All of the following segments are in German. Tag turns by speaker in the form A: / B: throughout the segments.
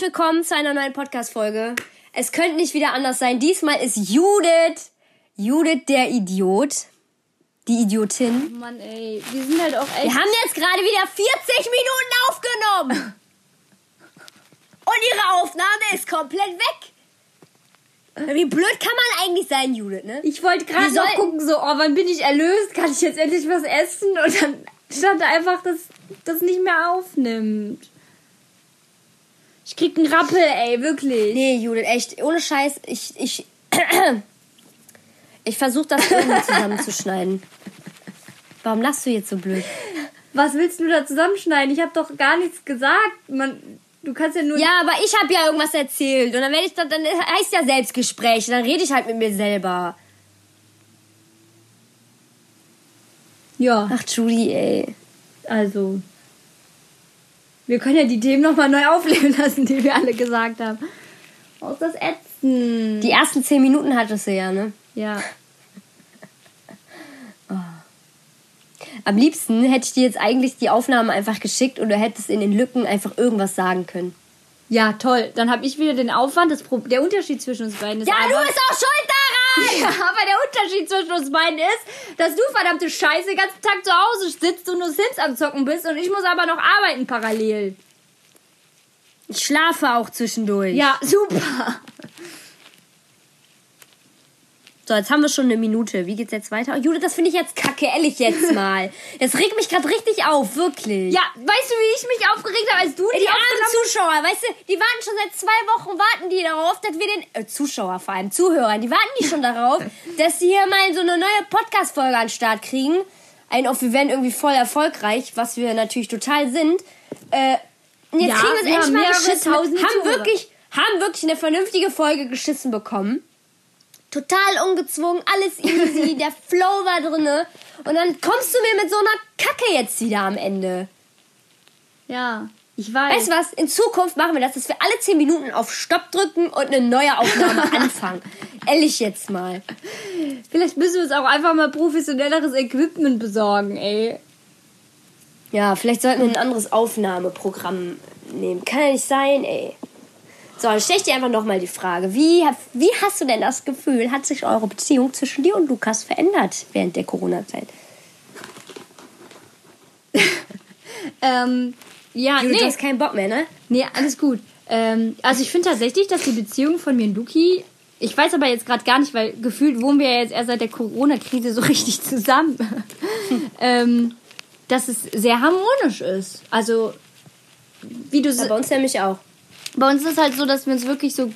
A: Herzlich willkommen zu einer neuen Podcast-Folge. Es könnte nicht wieder anders sein. Diesmal ist Judith, Judith der Idiot, die Idiotin.
B: Oh Mann, ey, wir sind halt auch echt.
A: Wir haben jetzt gerade wieder 40 Minuten aufgenommen. Und ihre Aufnahme ist komplett weg. Wie blöd kann man eigentlich sein, Judith, ne?
B: Ich wollte gerade noch gucken, so, oh, wann bin ich erlöst? Kann ich jetzt endlich was essen? Und dann stand einfach, dass das nicht mehr aufnimmt. Ich krieg einen Rappel, ey, wirklich.
A: Nee, Judith, echt, ohne Scheiß, ich, ich, ich versuche das irgendwie zusammenzuschneiden. Warum lachst du jetzt so blöd?
B: Was willst du da zusammenschneiden? Ich habe doch gar nichts gesagt. Man, du kannst ja nur.
A: Ja, aber ich habe ja irgendwas erzählt und dann werde ich dann, dann heißt ja Selbstgespräch, dann rede ich halt mit mir selber.
B: ja.
A: Ach, Judy, ey.
B: Also. Wir können ja die Themen nochmal neu aufleben lassen, die wir alle gesagt haben. Aus das Ätzen.
A: Die ersten zehn Minuten hattest du ja, ne?
B: Ja.
A: Am liebsten hätte ich dir jetzt eigentlich die Aufnahmen einfach geschickt und du hättest in den Lücken einfach irgendwas sagen können.
B: Ja, toll. Dann habe ich wieder den Aufwand. Das Pro der Unterschied zwischen uns beiden ist
A: Ja, du bist auch schuld daran!
B: Ja, aber der Unterschied zwischen uns beiden ist, dass du verdammte Scheiße den ganzen Tag zu Hause sitzt und nur Sims am Zocken bist und ich muss aber noch arbeiten parallel.
A: Ich schlafe auch zwischendurch.
B: Ja, super.
A: So, jetzt haben wir schon eine Minute. Wie geht's jetzt weiter? Oh, Judith, das finde ich jetzt kacke, ehrlich jetzt mal. Das regt mich gerade richtig auf, wirklich.
B: Ja, weißt du, wie ich mich aufgeregt habe, als du
A: Die
B: die
A: armen Zuschauer, weißt du, die warten schon seit zwei Wochen, warten die darauf, dass wir den, äh, Zuschauer vor allem, Zuhörer, die warten die schon darauf, dass sie hier mal so eine neue Podcast-Folge an den Start kriegen. Ein auf, wir werden irgendwie voll erfolgreich, was wir natürlich total sind. Äh, jetzt
B: Ja,
A: kriegen wir es endlich mal geschissen. Haben wirklich, haben wirklich eine vernünftige Folge geschissen bekommen. Total ungezwungen, alles easy, der Flow war drinne. Und dann kommst du mir mit so einer Kacke jetzt wieder am Ende.
B: Ja, ich weiß.
A: Weißt du was? In Zukunft machen wir das, dass wir alle 10 Minuten auf Stopp drücken und eine neue Aufnahme anfangen. Ehrlich jetzt mal.
B: Vielleicht müssen wir uns auch einfach mal professionelleres Equipment besorgen, ey.
A: Ja, vielleicht sollten wir ein anderes Aufnahmeprogramm nehmen. Kann ja nicht sein, ey. So, dann stell ich dir einfach nochmal die Frage. Wie, wie hast du denn das Gefühl, hat sich eure Beziehung zwischen dir und Lukas verändert während der Corona-Zeit?
B: Ähm, ja,
A: Judith,
B: nee.
A: du hast keinen Bock mehr, ne?
B: Nee, alles gut. Ähm, also ich finde tatsächlich, dass die Beziehung von mir und Luki, ich weiß aber jetzt gerade gar nicht, weil gefühlt wohnen wir ja jetzt erst seit der Corona-Krise so richtig zusammen, ähm, dass es sehr harmonisch ist. Also, wie du
A: Ja, bei uns nämlich auch.
B: Bei uns ist es halt so, dass wir uns wirklich so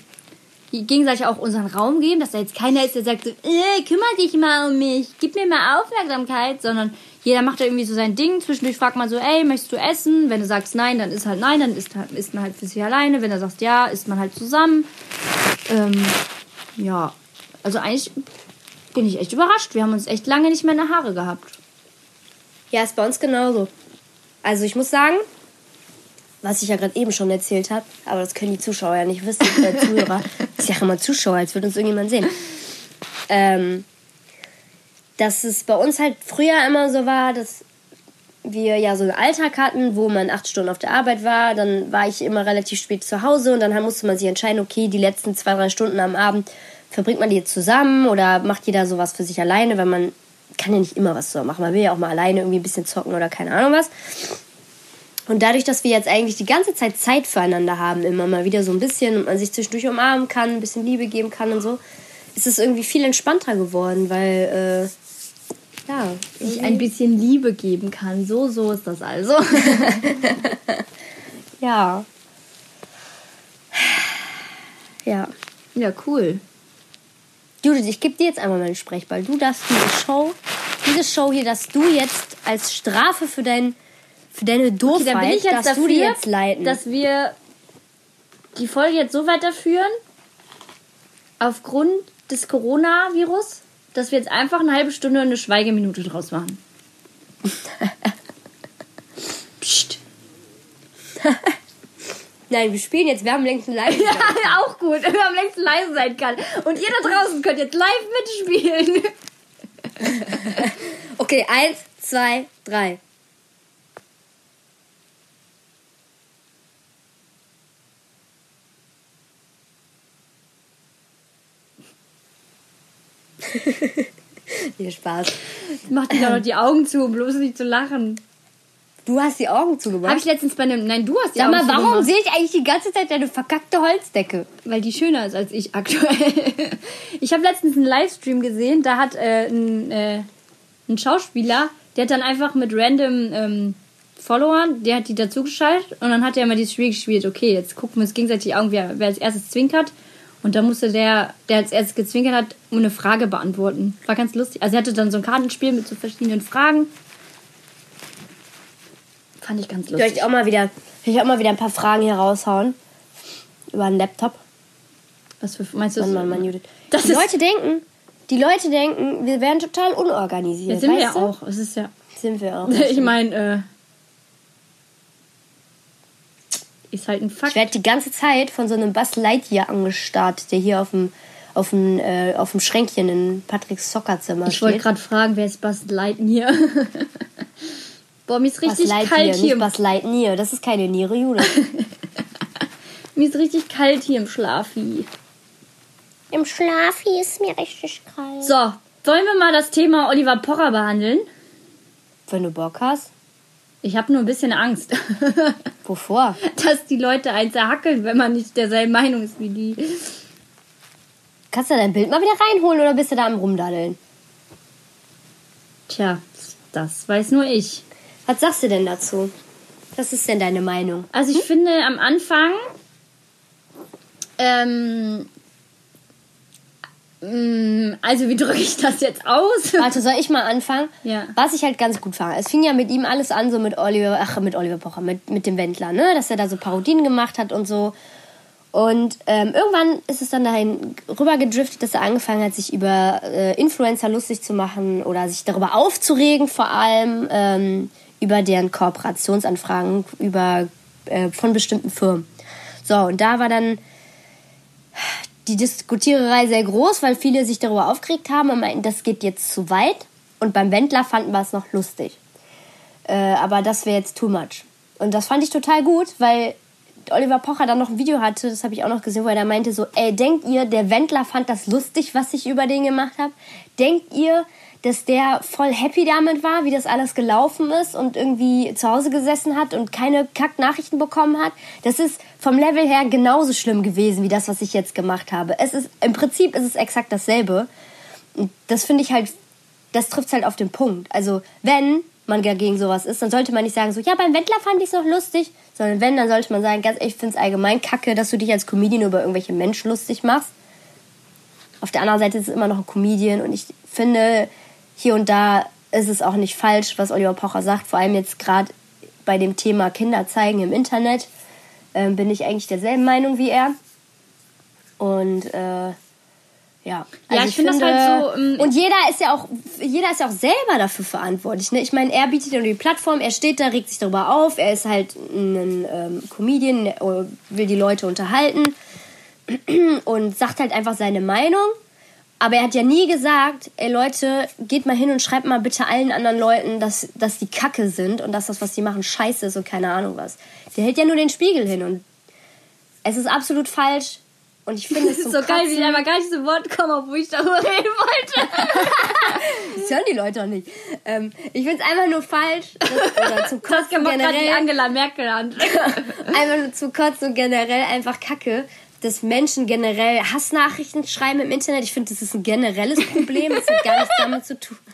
B: gegenseitig auch unseren Raum geben, dass da jetzt keiner ist, der sagt so, äh, kümmere dich mal um mich, gib mir mal Aufmerksamkeit, sondern jeder macht da irgendwie so sein Ding. Zwischendurch fragt man so, ey, möchtest du essen? Wenn du sagst nein, dann ist halt nein, dann isst, isst man halt für sich alleine. Wenn du sagst ja, isst man halt zusammen. Ähm, ja, also eigentlich bin ich echt überrascht. Wir haben uns echt lange nicht mehr in der Haare gehabt.
A: Ja, ist bei uns genauso. Also ich muss sagen, was ich ja gerade eben schon erzählt habe, aber das können die Zuschauer ja nicht wissen, äh, Zuhörer. Ich sage immer Zuschauer, als würde uns irgendjemand sehen. Ähm, dass es bei uns halt früher immer so war, dass wir ja so einen Alltag hatten, wo man acht Stunden auf der Arbeit war. Dann war ich immer relativ spät zu Hause und dann musste man sich entscheiden, okay, die letzten zwei, drei Stunden am Abend verbringt man die jetzt zusammen oder macht jeder sowas für sich alleine, weil man kann ja nicht immer was zusammen machen. Man will ja auch mal alleine irgendwie ein bisschen zocken oder keine Ahnung was. Und dadurch, dass wir jetzt eigentlich die ganze Zeit Zeit füreinander haben, immer mal wieder so ein bisschen und man sich zwischendurch umarmen kann, ein bisschen Liebe geben kann und so, ist es irgendwie viel entspannter geworden, weil, äh, ja,
B: Ich ein bisschen Liebe geben kann. So, so ist das also.
A: ja. Ja.
B: ja, cool.
A: Judith, ich gebe dir jetzt einmal meinen Sprechball. Du darfst diese Show, diese Show hier, dass du jetzt als Strafe für dein, für deine
B: Okay,
A: Doofheit,
B: dann bin ich jetzt dafür,
A: du die jetzt leiten.
B: dass wir die Folge jetzt so weiterführen, aufgrund des Coronavirus, dass wir jetzt einfach eine halbe Stunde eine Schweigeminute draus machen. Psst.
A: Nein, wir spielen jetzt, wir haben längst ein Live.
B: Ja, auch gut, man am längsten leise sein kann. Und ihr da draußen könnt jetzt live mitspielen.
A: Okay, eins, zwei, drei. Nee, Spaß.
B: Mach dir doch noch die Augen zu, um bloß nicht zu lachen.
A: Du hast die Augen zugemacht.
B: Habe ich letztens bei einem. Nein, du hast die
A: Sag
B: Augen
A: mal, warum
B: zugemacht.
A: sehe ich eigentlich die ganze Zeit deine verkackte Holzdecke?
B: Weil die schöner ist als ich aktuell. Ich habe letztens einen Livestream gesehen, da hat äh, ein, äh, ein Schauspieler, der hat dann einfach mit random ähm, Followern, der hat die dazugeschaltet und dann hat er immer dieses Spiel gespielt, okay, jetzt gucken wir uns gegenseitig die Augen, wer, wer als erstes zwinkert. Und dann musste der, der als erstes gezwinkert hat, eine Frage beantworten. War ganz lustig. Also er hatte dann so ein Kartenspiel mit so verschiedenen Fragen. Fand ich ganz lustig.
A: ich auch mal wieder, ich auch mal wieder ein paar Fragen hier raushauen? Über einen Laptop?
B: Was für, meinst du?
A: Mann, Mann, Mann, Judith.
B: Das
A: die Leute denken, die Leute denken, wir wären total unorganisiert.
B: Jetzt sind wir ja auch. Es ist ja.
A: Sind wir auch.
B: Ich meine, äh, ist halt ein Fakt.
A: Ich werde die ganze Zeit von so einem Buzz Lightyear angestarrt, der hier auf dem, auf dem, äh, auf dem Schränkchen in Patricks Soccerzimmer
B: Ich wollte gerade fragen, wer ist Buzz Lightyear? Boah, mir ist
A: Buzz
B: richtig
A: Lightyear,
B: kalt
A: nicht
B: hier. im-
A: Buzz Lightyear. Das ist keine Niere, Judith.
B: Mir ist richtig kalt hier im Schlafi.
A: Im Schlafi ist mir richtig kalt.
B: So, wollen wir mal das Thema Oliver Pocher behandeln?
A: Wenn du Bock hast.
B: Ich habe nur ein bisschen Angst,
A: Wovor?
B: dass die Leute einen zerhackeln, wenn man nicht derselben Meinung ist wie die.
A: Kannst du dein Bild mal wieder reinholen oder bist du da am Rumdaddeln?
B: Tja, das weiß nur ich.
A: Was sagst du denn dazu? Was ist denn deine Meinung?
B: Also ich finde am Anfang, ähm, also wie drücke ich das jetzt aus?
A: Warte, soll ich mal anfangen?
B: Ja.
A: Was ich halt ganz gut fand. Es fing ja mit ihm alles an, so mit Oliver, ach, mit Oliver Pocher, mit, mit dem Wendler, ne? Dass er da so Parodien gemacht hat und so. Und ähm, irgendwann ist es dann dahin rüber gedriftet, dass er angefangen hat, sich über äh, Influencer lustig zu machen oder sich darüber aufzuregen, vor allem ähm, über deren Kooperationsanfragen über, äh, von bestimmten Firmen. So, und da war dann die Diskutiererei sehr groß, weil viele sich darüber aufgeregt haben und meinten, das geht jetzt zu weit. Und beim Wendler fanden wir es noch lustig. Äh, aber das wäre jetzt too much. Und das fand ich total gut, weil Oliver Pocher dann noch ein Video hatte, das habe ich auch noch gesehen, wo er da meinte so, ey, denkt ihr, der Wendler fand das lustig, was ich über den gemacht habe? Denkt ihr, dass der voll happy damit war, wie das alles gelaufen ist und irgendwie zu Hause gesessen hat und keine Kack-Nachrichten bekommen hat? Das ist vom Level her genauso schlimm gewesen, wie das, was ich jetzt gemacht habe. Es ist, im Prinzip ist es exakt dasselbe. Und das finde ich halt, das trifft halt auf den Punkt. Also, wenn man dagegen sowas ist, dann sollte man nicht sagen, so, ja, beim Wendler fand ich es noch lustig, sondern wenn, dann sollte man sagen, ganz ehrlich, ich finde es allgemein kacke, dass du dich als Comedian über irgendwelche Menschen lustig machst. Auf der anderen Seite ist es immer noch ein Comedian und ich finde, hier und da ist es auch nicht falsch, was Oliver Pocher sagt, vor allem jetzt gerade bei dem Thema Kinder zeigen im Internet, ähm, bin ich eigentlich derselben Meinung wie er. Und äh, ja,
B: Ja, ich finde das halt so, ähm,
A: und jeder ist ja auch, jeder ist ja auch selber dafür verantwortlich. Ne? Ich meine, er bietet ja nur die Plattform, er steht da, regt sich darüber auf, er ist halt ein ähm, Comedian, er will die Leute unterhalten und sagt halt einfach seine Meinung. Aber er hat ja nie gesagt, ey Leute, geht mal hin und schreibt mal bitte allen anderen Leuten, dass, dass die Kacke sind und dass das, was die machen, scheiße ist und keine Ahnung was. Der hält ja nur den Spiegel hin und es ist absolut falsch. Und ich finde es
B: Das ist so geil, wie
A: Kotzen.
B: ich einfach gar nicht zu Wort komme, obwohl ich darüber reden wollte.
A: Das hören die Leute auch nicht. Ähm, ich finde es einfach nur falsch. dass- Oder
B: Das kann
A: Kotzen
B: man gerade die
A: generell.
B: Angela Merkel an.
A: einfach nur zu kotzen und generell einfach kacke. Dass Menschen generell Hassnachrichten schreiben im Internet. Ich finde, das ist ein generelles Problem. Das hat gar nichts damit zu tun.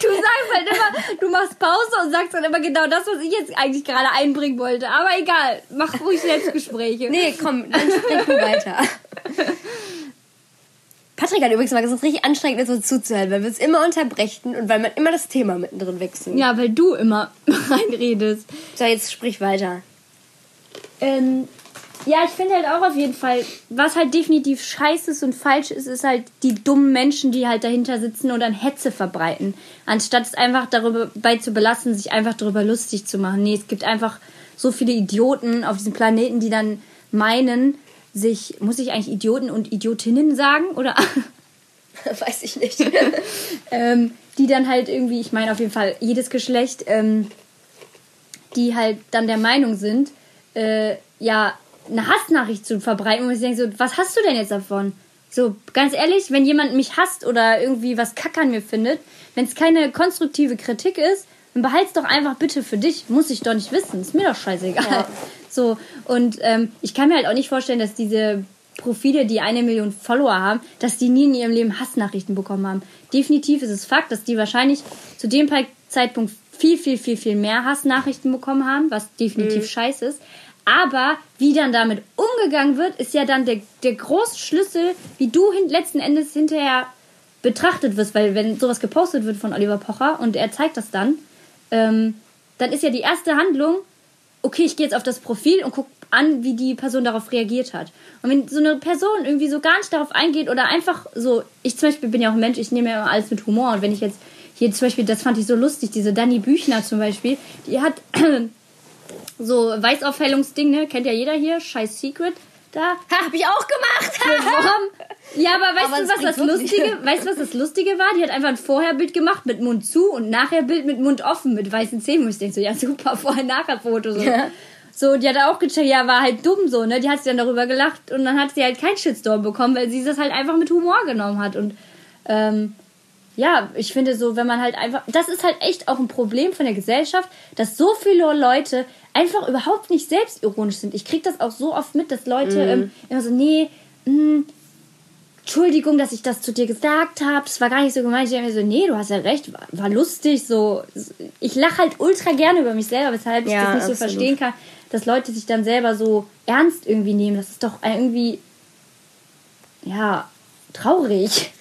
B: Du sagst halt immer, du machst Pause und sagst dann immer genau das, was ich jetzt eigentlich gerade einbringen wollte. Aber egal, mach ruhig Selbstgespräche.
A: Nee, komm, dann sprich du weiter. Patrick hat übrigens mal gesagt, es ist richtig anstrengend, ist, so zuzuhören, weil wir es immer unterbrechen und weil man immer das Thema mittendrin wechselt.
B: Ja, weil du immer reinredest.
A: So, jetzt sprich weiter.
B: Ähm, ja, ich finde halt auch auf jeden Fall, was halt definitiv scheiße ist und falsch ist, ist halt die dummen Menschen, die halt dahinter sitzen und dann Hetze verbreiten. Anstatt es einfach darüber bei zu belassen, sich einfach darüber lustig zu machen. Nee, es gibt einfach so viele Idioten auf diesem Planeten, die dann meinen, sich, muss ich eigentlich Idioten und Idiotinnen sagen? Oder
A: Weiß ich nicht.
B: ähm, die dann halt irgendwie, ich meine auf jeden Fall jedes Geschlecht, ähm, die halt dann der Meinung sind, äh, ja, eine Hassnachricht zu verbreiten, wo ich denke so, was hast du denn jetzt davon? So, ganz ehrlich, wenn jemand mich hasst oder irgendwie was Kack an mir findet, wenn es keine konstruktive Kritik ist, dann behalt's doch einfach bitte für dich. Muss ich doch nicht wissen. Ist mir doch scheißegal. Ja. So, und ähm, ich kann mir halt auch nicht vorstellen, dass diese Profile, die eine Million Follower haben, dass die nie in ihrem Leben Hassnachrichten bekommen haben. Definitiv ist es Fakt, dass die wahrscheinlich zu dem Zeitpunkt viel, viel, viel, viel mehr Hassnachrichten bekommen haben, was definitiv mhm. scheiße ist. Aber wie dann damit umgegangen wird, ist ja dann der, der große Schlüssel, wie du hin, letzten Endes hinterher betrachtet wirst, weil wenn sowas gepostet wird von Oliver Pocher und er zeigt das dann, ähm, dann ist ja die erste Handlung, okay, ich gehe jetzt auf das Profil und gucke an, wie die Person darauf reagiert hat. Und wenn so eine Person irgendwie so gar nicht darauf eingeht oder einfach so, ich zum Beispiel bin ja auch ein Mensch, ich nehme ja immer alles mit Humor und wenn ich jetzt hier zum Beispiel, das fand ich so lustig, diese Dani Büchner zum Beispiel, die hat so Weißaufhellungsding, ne? Kennt ja jeder hier, scheiß Secret. Da.
A: Ha, hab ich auch gemacht.
B: ja, aber weißt aber du, was das Lustige, weißt was das Lustige war? Die hat einfach ein Vorherbild gemacht mit Mund zu und Nachherbild mit Mund offen, mit weißen Zähnen. Und ich denke so, ja super, Vorher-Nachher-Foto. So. Ja. so, die hat auch gecheckt, ja, war halt dumm so, ne? Die hat sich dann darüber gelacht und dann hat sie halt keinen Shitstorm bekommen, weil sie das halt einfach mit Humor genommen hat. Und ähm, ja, ich finde so, wenn man halt einfach, das ist halt echt auch ein Problem von der Gesellschaft, dass so viele Leute einfach überhaupt nicht selbstironisch sind. Ich kriege das auch so oft mit, dass Leute mm. ähm, immer so, nee, mh, hm, Entschuldigung, dass ich das zu dir gesagt habe, das war gar nicht so gemeint. Ich denke mir so, nee, du hast ja recht, war, war lustig, so. Ich lache halt ultra gerne über mich selber, weshalb ich ja, das nicht absolut. so verstehen kann, dass Leute sich dann selber so ernst irgendwie nehmen. Das ist doch irgendwie, ja, traurig.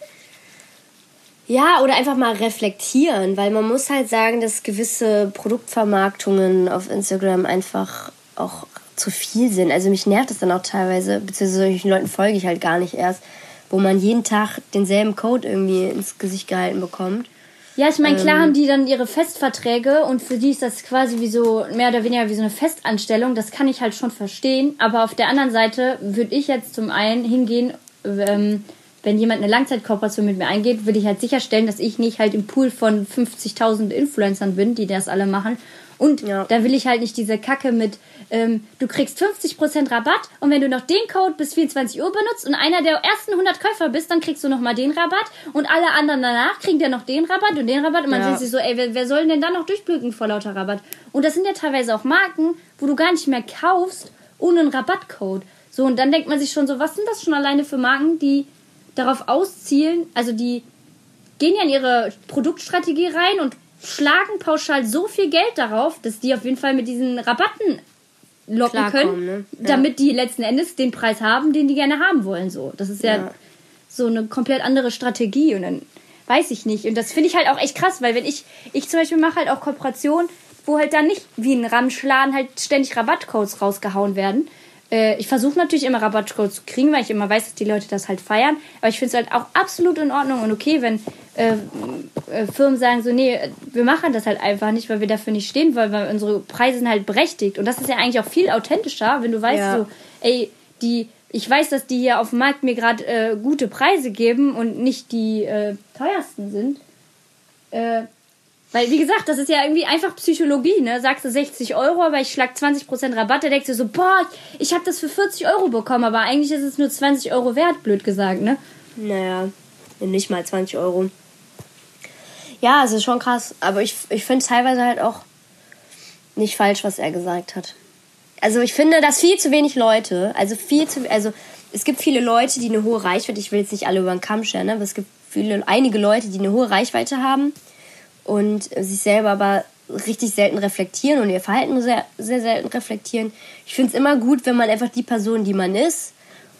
A: Ja, oder einfach mal reflektieren, weil man muss halt sagen, dass gewisse Produktvermarktungen auf Instagram einfach auch zu viel sind. Also mich nervt das dann auch teilweise, beziehungsweise solchen Leuten folge ich halt gar nicht erst, wo man jeden Tag denselben Code irgendwie ins Gesicht gehalten bekommt.
B: Ja, ich meine, klar ähm, haben die dann ihre Festverträge und für die ist das quasi wie so, mehr oder weniger wie so eine Festanstellung. Das kann ich halt schon verstehen. Aber auf der anderen Seite würde ich jetzt zum einen hingehen, ähm, wenn jemand eine Langzeitkooperation mit mir eingeht, will ich halt sicherstellen, dass ich nicht halt im Pool von 50.000 Influencern bin, die das alle machen. Und ja. da will ich halt nicht diese Kacke mit, ähm, du kriegst 50% Rabatt und wenn du noch den Code bis 24 Uhr benutzt und einer der ersten 100 Käufer bist, dann kriegst du nochmal den Rabatt und alle anderen danach kriegen ja noch den Rabatt und den Rabatt und man ja. denkt sich so, ey, wer, wer soll denn dann noch durchblüten vor lauter Rabatt? Und das sind ja teilweise auch Marken, wo du gar nicht mehr kaufst ohne einen Rabattcode. So, und dann denkt man sich schon so, was sind das schon alleine für Marken, die darauf auszielen, also die gehen ja in ihre Produktstrategie rein und schlagen pauschal so viel Geld darauf, dass die auf jeden Fall mit diesen Rabatten locken können, ne? ja. damit die letzten Endes den Preis haben, den die gerne haben wollen. So, das ist ja, ja, so eine komplett andere Strategie und dann weiß ich nicht. Und das finde ich halt auch echt krass, weil wenn ich, ich zum Beispiel mache halt auch Kooperationen, wo halt dann nicht wie ein Ramschladen halt ständig Rabattcodes rausgehauen werden, äh, ich versuche natürlich immer Rabattcodes zu kriegen, weil ich immer weiß, dass die Leute das halt feiern. Aber ich finde es halt auch absolut in Ordnung und okay, wenn äh, äh, Firmen sagen so, nee, wir machen das halt einfach nicht, weil wir dafür nicht stehen wollen, weil unsere Preise sind halt berechtigt. Und das ist ja eigentlich auch viel authentischer, wenn du weißt ja. so, ey, die, ich weiß, dass die hier auf dem Markt mir gerade äh, gute Preise geben und nicht die äh, teuersten sind. Weil, wie gesagt, das ist ja irgendwie einfach Psychologie, ne? Sagst du 60 Euro, aber ich schlag 20% Rabatt, da denkst du so, boah, ich habe das für 40 Euro bekommen, aber eigentlich ist es nur 20 Euro wert, blöd gesagt, ne?
A: Naja, nicht mal 20 Euro. Ja, es ist schon krass, aber ich, ich finde teilweise halt auch nicht falsch, was er gesagt hat. Also ich finde, dass viel zu wenig Leute, also viel zu, also es gibt viele Leute, die eine hohe Reichweite, ich will jetzt nicht alle über den Kamm scheren, ne? aber es gibt viele, einige Leute, die eine hohe Reichweite haben und sich selber aber richtig selten reflektieren und ihr Verhalten sehr, sehr selten reflektieren. Ich finde es immer gut, wenn man einfach die Person, die man ist,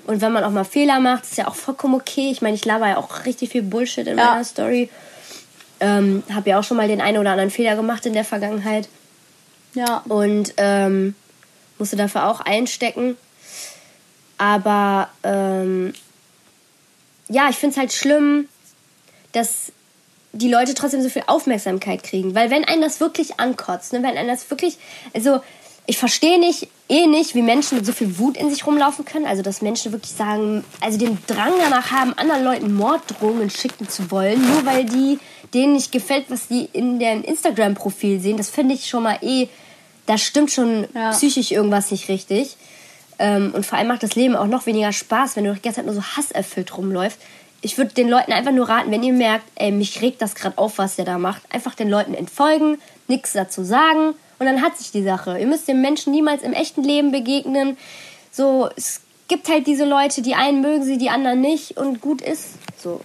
A: und wenn man auch mal Fehler macht, ist ja auch vollkommen okay. Ich meine, ich laber ja auch richtig viel Bullshit in ja. meiner Story. Ähm, habe ja auch schon mal den einen oder anderen Fehler gemacht in der Vergangenheit. Ja. Und ähm, musste dafür auch einstecken. Aber ähm, ja, ich finde es halt schlimm, dass die Leute trotzdem so viel Aufmerksamkeit kriegen. Weil wenn einen das wirklich ankotzt, ne, wenn einen das wirklich, also ich verstehe nicht, eh nicht, wie Menschen mit so viel Wut in sich rumlaufen können. Also dass Menschen wirklich sagen, also den Drang danach haben, anderen Leuten Morddrohungen schicken zu wollen, nur weil die denen nicht gefällt, was die in deren Instagram-Profil sehen. Das finde ich schon mal eh, da stimmt schon ja. psychisch irgendwas nicht richtig. Ähm, und vor allem macht das Leben auch noch weniger Spaß, wenn du die ganze Zeit nur so hasserfüllt rumläufst. Ich würde den Leuten einfach nur raten, wenn ihr merkt, ey, mich regt das gerade auf, was der da macht, einfach den Leuten entfolgen, nichts dazu sagen und dann hat sich die Sache. Ihr müsst dem Menschen niemals im echten Leben begegnen. So, es gibt halt diese Leute, die einen mögen sie, die anderen nicht und gut ist. So.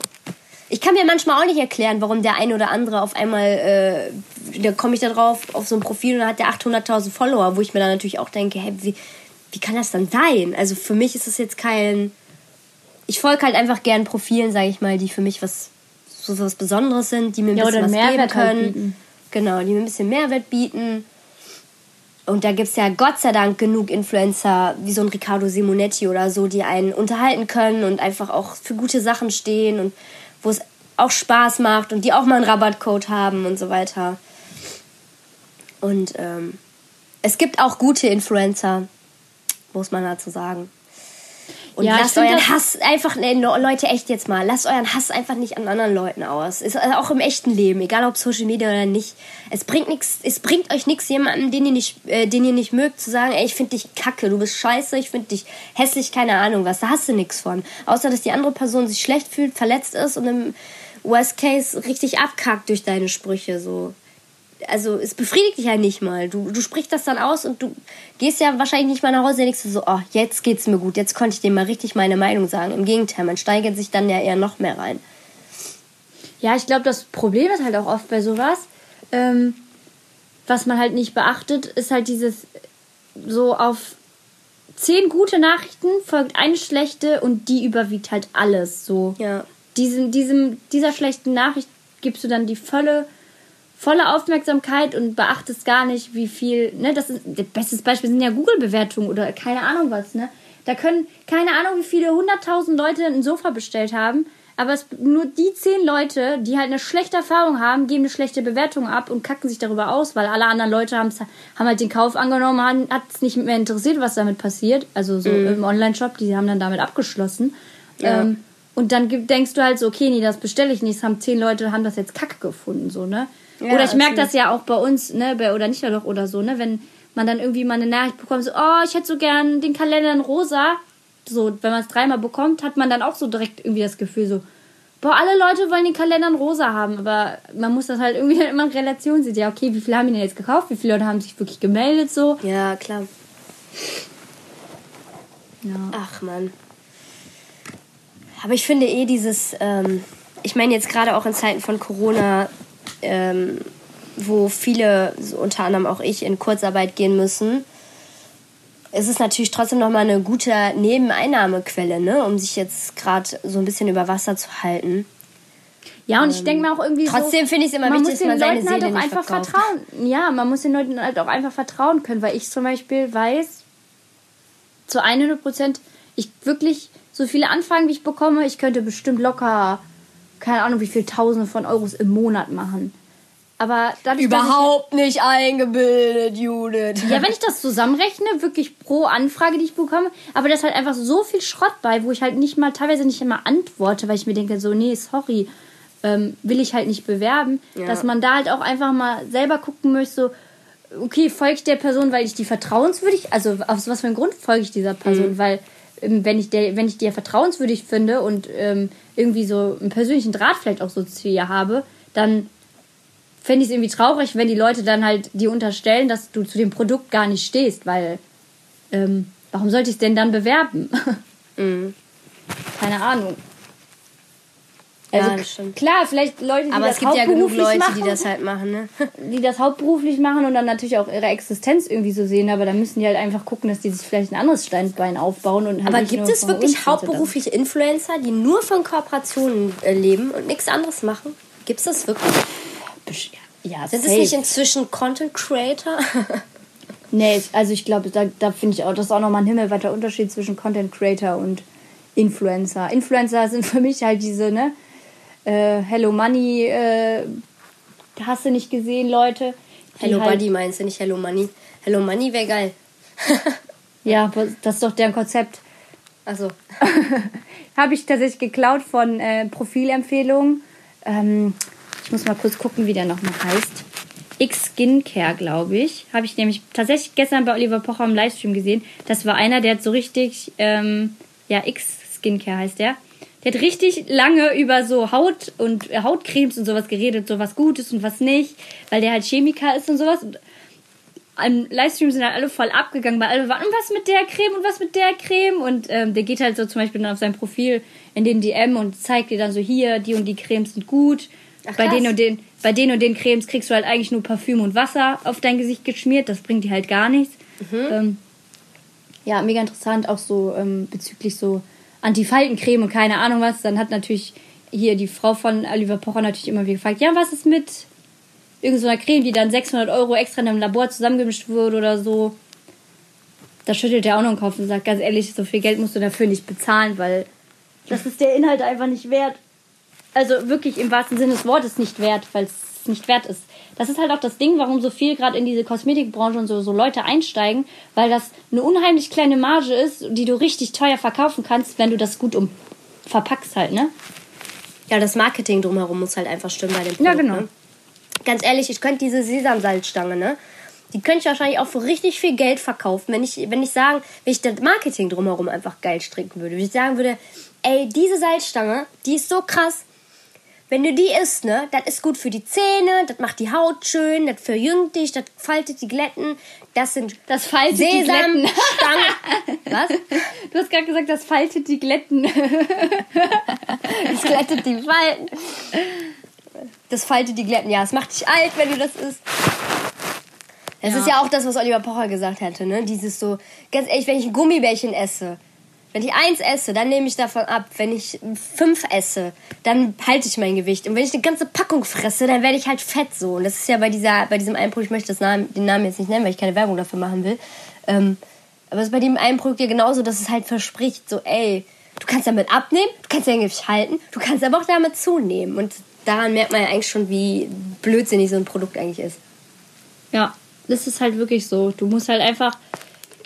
A: Ich kann mir manchmal auch nicht erklären, warum der eine oder andere auf einmal, äh, da komme ich da drauf, auf so ein Profil und dann hat der 800.000 Follower, wo ich mir dann natürlich auch denke, hey, wie, wie kann das dann sein? Also für mich ist das jetzt kein. Ich folge halt einfach gern Profilen, sage ich mal, die für mich was so was Besonderes sind, die mir ein
B: Ja,
A: bisschen was
B: Mehrwert
A: geben können.
B: halt bieten.
A: Genau, die mir ein bisschen Mehrwert bieten. Und da gibt es ja Gott sei Dank genug Influencer, wie so ein Riccardo Simonetti oder so, die einen unterhalten können und einfach auch für gute Sachen stehen und wo es auch Spaß macht und die auch mal einen Rabattcode haben und so weiter. Und ähm, es gibt auch gute Influencer, muss man dazu sagen. Und
B: Ja,
A: lasst euren Hass einfach, no- Leute, echt jetzt mal, lasst euren Hass einfach nicht an anderen Leuten aus. Ist also auch im echten Leben, egal ob Social Media oder nicht. Es bringt nichts, es bringt euch nichts, jemanden, den ihr nicht, äh, den ihr nicht mögt, zu sagen, ey, ich finde dich kacke, du bist scheiße, ich finde dich hässlich, keine Ahnung was. Da hast du nichts von. Außer, dass die andere Person sich schlecht fühlt, verletzt ist und im Worst Case richtig abkackt durch deine Sprüche, so also es befriedigt dich ja nicht mal. Du, du sprichst das dann aus und du gehst ja wahrscheinlich nicht mal nach Hause und denkst du so, oh, jetzt geht's mir gut, jetzt konnte ich dem mal richtig meine Meinung sagen. Im Gegenteil, man steigert sich dann ja eher noch mehr rein.
B: Ja, ich glaube, das Problem ist halt auch oft bei sowas, ähm, was man halt nicht beachtet, ist halt dieses so auf zehn gute Nachrichten folgt eine schlechte und die überwiegt halt alles. So
A: Ja.
B: diesem, diesem, dieser schlechten Nachricht gibst du dann die volle, volle Aufmerksamkeit und beachtest gar nicht, wie viel, ne, das ist, das beste Beispiel sind ja Google-Bewertungen oder keine Ahnung was, ne. Da können, keine Ahnung, wie viele hunderttausend Leute ein Sofa bestellt haben, aber es, nur die zehn Leute, die halt eine schlechte Erfahrung haben, geben eine schlechte Bewertung ab und kacken sich darüber aus, weil alle anderen Leute haben halt den Kauf angenommen, haben, hat es nicht mehr interessiert, was damit passiert. Also so im Online-Shop, die haben dann damit abgeschlossen.
A: Ja.
B: Ähm, und dann denkst du halt so, okay, nee, das bestelle ich nicht. Es haben zehn Leute, haben das jetzt kacke gefunden, so, ne?
A: Ja,
B: oder ich merke das ja auch bei uns, ne, bei, oder nicht doch oder so, ne, wenn man dann irgendwie mal eine Nachricht bekommt, so, oh, ich hätte so gern den Kalender in rosa. So, wenn man es dreimal bekommt, hat man dann auch so direkt irgendwie das Gefühl so, boah, alle Leute wollen den Kalender in rosa haben, aber man muss das halt irgendwie dann immer in Relation sehen. Ja, okay, wie viele haben ihn denn jetzt gekauft? Wie viele Leute haben sich wirklich gemeldet, so?
A: Ja, klar.
B: Ja.
A: Ach man. Aber ich finde eh dieses, ähm, ich meine jetzt gerade auch in Zeiten von Corona, ähm, wo viele, so unter anderem auch ich, in Kurzarbeit gehen müssen, es ist natürlich trotzdem nochmal eine gute Nebeneinnahmequelle, ne? um sich jetzt gerade so ein bisschen über Wasser zu halten.
B: Ja, und ich denke mir auch irgendwie so.
A: Ähm, Trotzdem finde ich es immer
B: man
A: wichtig, dass man
B: den
A: seine
B: Leuten halt
A: Seele
B: auch
A: nicht
B: einfach
A: verkauft.
B: vertrauen. Ja, man muss den Leuten halt auch einfach vertrauen können, weil ich zum Beispiel weiß, zu 100 Prozent, ich wirklich so viele Anfragen, wie ich bekomme, ich könnte bestimmt locker, keine Ahnung, wie viel Tausende von Euros im Monat machen. Aber dadurch,
A: Überhaupt nicht eingebildet, Judith.
B: Ich, ja, wenn ich das zusammenrechne, wirklich pro Anfrage, die ich bekomme, aber da ist halt einfach so viel Schrott bei, wo ich halt nicht mal, teilweise nicht immer antworte, weil ich mir denke, so, nee, sorry, ähm, will ich halt nicht bewerben,
A: Ja.
B: dass man da halt auch einfach mal selber gucken möchte, so, okay, folge ich der Person, weil ich die vertrauenswürdig, also aus was für einem Grund folge ich dieser Person, weil ähm, wenn ich der, wenn ich ja vertrauenswürdig finde und ähm, irgendwie so einen persönlichen Draht vielleicht auch so zu ihr habe, dann fände ich es irgendwie traurig, wenn die Leute dann halt dir unterstellen, dass du zu dem Produkt gar nicht stehst, weil ähm, warum sollte ich es denn dann bewerben?
A: Mhm.
B: Keine Ahnung.
A: Ja,
B: Also
A: das stimmt.
B: klar, vielleicht Leute, die
A: Aber
B: das
A: es gibt ja genug
B: hauptberuflich
A: Leute,
B: machen,
A: die das halt machen, ne?
B: die das hauptberuflich machen und dann natürlich auch ihre Existenz irgendwie so sehen, aber dann müssen die halt einfach gucken, dass die sich vielleicht ein anderes Steinbein aufbauen und halt
A: Aber gibt es wirklich hauptberufliche Influencer, die nur von Kooperationen äh, leben und nichts anderes machen? Gibt es das wirklich?
B: Ja,
A: Sind es nicht inzwischen Content Creator?
B: Nee, also ich glaube, da, da finde ich auch, das ist auch nochmal ein himmelweiter Unterschied zwischen Content Creator und Influencer. Influencer sind für mich halt diese, ne, äh, Hello Money, äh, hast du nicht gesehen, Leute?
A: Hello
B: halt,
A: Buddy meinst du nicht Hello Money? Hello Money wäre geil.
B: Ja, das ist doch deren Konzept.
A: Also,
B: Habe ich tatsächlich geklaut von äh, Profilempfehlungen. Ähm, ich muss mal kurz gucken, wie der nochmal heißt. X Skincare, glaube ich. Habe ich nämlich tatsächlich gestern bei Oliver Pocher im Livestream gesehen. Das war einer, der hat so richtig, ähm, ja, X Skincare heißt der. Der hat richtig lange über so Haut und äh, Hautcremes und sowas geredet, so was Gutes und was nicht, weil der halt Chemiker ist und sowas. Und am Livestream sind halt alle voll abgegangen, weil alle waren, und was mit der Creme und was mit der Creme. Und ähm, der geht halt so zum Beispiel dann auf sein Profil in den DM und zeigt dir dann so, hier, die und die Cremes sind gut.
A: Ach,
B: bei
A: krass.
B: den und den, bei den und den Cremes kriegst du halt eigentlich nur Parfüm und Wasser auf dein Gesicht geschmiert. Das bringt dir halt gar nichts. Ähm, ja, mega interessant, auch so ähm, bezüglich so Antifaltencreme und keine Ahnung was. Dann hat natürlich hier die Frau von Oliver Pocher natürlich immer wieder gefragt, ja, was ist mit irgendeiner Creme, die dann 600 Euro extra in einem Labor zusammengemischt wurde oder so. Da schüttelt er auch noch den Kopf und sagt, ganz ehrlich, so viel Geld musst du dafür nicht bezahlen, weil das ist der Inhalt einfach nicht wert. Also wirklich im wahrsten Sinne des Wortes nicht wert, weil es nicht wert ist. Das ist halt auch das Ding, warum so viel gerade in diese Kosmetikbranche und so, so Leute einsteigen, weil das eine unheimlich kleine Marge ist, die du richtig teuer verkaufen kannst, wenn du das gut um verpackst halt, ne?
A: Ja, das Marketing drumherum muss halt einfach stimmen bei dem Produkt.
B: Ja, genau.
A: Ne? Ganz ehrlich, ich könnte diese Sesamsalzstange, ne? Die könnte ich wahrscheinlich auch für richtig viel Geld verkaufen, wenn ich, wenn ich sagen, wenn ich das Marketing drumherum einfach geil stricken würde. Wenn ich sagen würde, ey, diese Salzstange, die ist so krass. Wenn du die isst, ne, das ist gut für die Zähne, das macht die Haut schön, das verjüngt dich, das faltet die Glätten. Das sind
B: Das faltet die Glätten.
A: Sesamstangen. Was?
B: Du hast gerade gesagt, das faltet die Glätten.
A: Das glättet die Falten. Das faltet die Glätten. Ja, es macht dich alt, wenn du das isst. Das
B: Ja.
A: ist ja auch das, was Oliver Pocher gesagt hatte, ne? Dieses so, ganz ehrlich, wenn ich ein Gummibärchen esse, wenn ich eins esse, dann nehme ich davon ab. Wenn ich fünf esse, dann halte ich mein Gewicht. Und wenn ich eine ganze Packung fresse, dann werde ich halt fett so. Und das ist ja bei dieser, bei diesem Einbruch, ich möchte Namen, den Namen jetzt nicht nennen, weil ich keine Werbung dafür machen will. Ähm, aber es ist bei dem Einbruch ja genauso, dass es halt verspricht, so, ey, du kannst damit abnehmen, du kannst dein Gewicht halten, du kannst aber auch damit zunehmen. Und daran merkt man ja eigentlich schon, wie blödsinnig so ein Produkt eigentlich ist.
B: Ja, das ist halt wirklich so. Du musst halt einfach.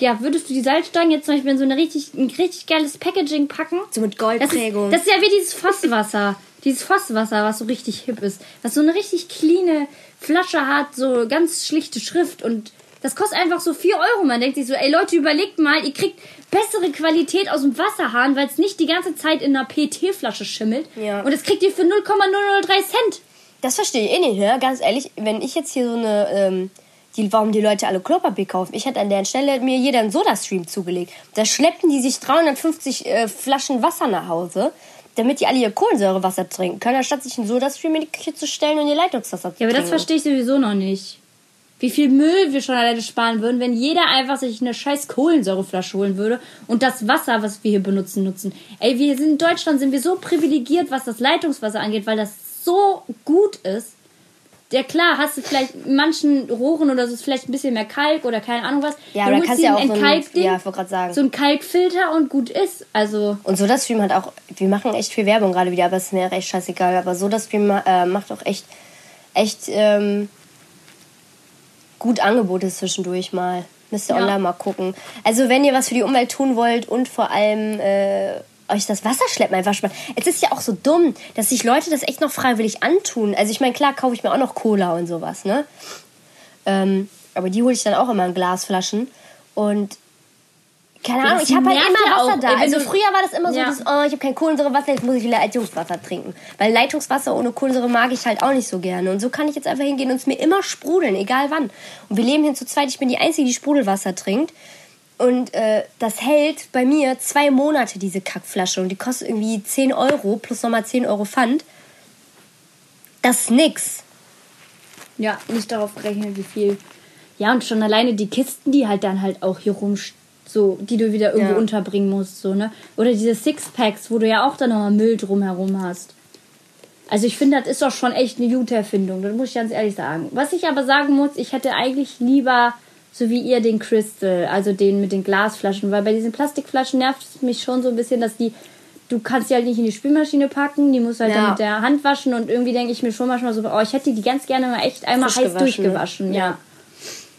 B: Ja, würdest du die Salzstangen jetzt zum Beispiel in so eine richtig, ein richtig geiles Packaging packen?
A: So mit
B: Das
A: Goldprägung.
B: ist, das ist ja wie dieses Fosswasser. dieses Fosswasser, was so richtig hip ist. Was so eine richtig cleane Flasche hat, so ganz schlichte Schrift und das kostet einfach so 4 Euro. Man denkt sich so, ey Leute, überlegt mal, ihr kriegt bessere Qualität aus dem Wasserhahn, weil es nicht die ganze Zeit in einer PET-Flasche schimmelt.
A: Ja.
B: Und das kriegt ihr für 0,003 Cent.
A: Das verstehe ich eh nicht, ne? Ganz ehrlich, wenn ich jetzt hier so eine, ähm, die, warum die Leute alle Klopapier kaufen. Ich hätte an der Stelle mir jeder einen Sodastream zugelegt. Da schleppen die sich 350 äh, Flaschen Wasser nach Hause, damit die alle ihr Kohlensäurewasser trinken können, anstatt sich einen Sodastream in die Küche zu stellen und ihr Leitungswasser zu
B: Ja, aber das
A: trinken.
B: verstehe ich sowieso noch nicht. Wie viel Müll wir schon alleine sparen würden, wenn jeder einfach sich eine scheiß Kohlensäureflasche holen würde und das Wasser, was wir hier benutzen, nutzen. Ey, wir sind in Deutschland sind wir so privilegiert, was das Leitungswasser angeht, weil das so gut ist. Ja klar, hast du vielleicht in manchen Rohren oder so ist vielleicht ein bisschen mehr Kalk oder keine Ahnung was.
A: Ja,
B: Du
A: aber da
B: holst
A: kannst du ja auch so ein, ja, ich gerade sagen.
B: so ein Kalkfilter und gut ist. Also,
A: Und SodaStream hat auch, wir machen echt viel Werbung gerade wieder, aber es ist mir echt scheißegal. Aber SodaStream äh, macht auch echt, echt ähm, gut Angebote zwischendurch mal. Müsst ihr
B: Ja.
A: online mal gucken. Also wenn ihr was für die Umwelt tun wollt und vor allem äh, euch das Wasserschleppen einfach spart. Es ist ja auch so dumm, dass sich Leute das echt noch freiwillig antun. Also ich meine, klar kaufe ich mir auch noch Cola und sowas, ne? Ähm, aber die hole ich dann auch immer in Glasflaschen. Und keine Ahnung, ich habe halt immer Wasser
B: auch.
A: da. Also früher war das immer so,
B: Ja.
A: dass, oh, ich habe kein Kohlensäurewasser, jetzt muss ich Leitungswasser trinken. Weil Leitungswasser ohne Kohlensäure mag ich halt auch nicht so gerne. Und so kann ich jetzt einfach hingehen und es mir immer sprudeln, egal wann. Und wir leben hier zu zweit, ich bin die Einzige, die Sprudelwasser trinkt. Und äh, das hält bei mir zwei Monate, diese Kackflasche. Und die kostet irgendwie 10 Euro plus nochmal 10 Euro Pfand. Das ist nix.
B: Ja, nicht darauf gerechnet, wie viel. Ja, und schon alleine die Kisten, die halt dann halt auch hier rum, so, die du wieder irgendwo
A: Ja.
B: unterbringen musst, so, ne? Oder diese Sixpacks, wo du ja auch dann nochmal Müll drumherum hast. Also ich finde, das ist doch schon echt eine gute Erfindung, das muss ich ganz ehrlich sagen. Was ich aber sagen muss, ich hätte eigentlich lieber, so wie ihr, den Crystal, also den mit den Glasflaschen, weil bei diesen Plastikflaschen nervt es mich schon so ein bisschen, dass die, du kannst die halt nicht in die Spülmaschine packen, die musst du halt
A: Ja.
B: dann mit der Hand waschen und irgendwie denke ich mir schon manchmal so, oh, ich hätte die ganz gerne mal echt einmal
A: Frisch
B: heiß
A: gewaschen, ne?
B: durchgewaschen, ja.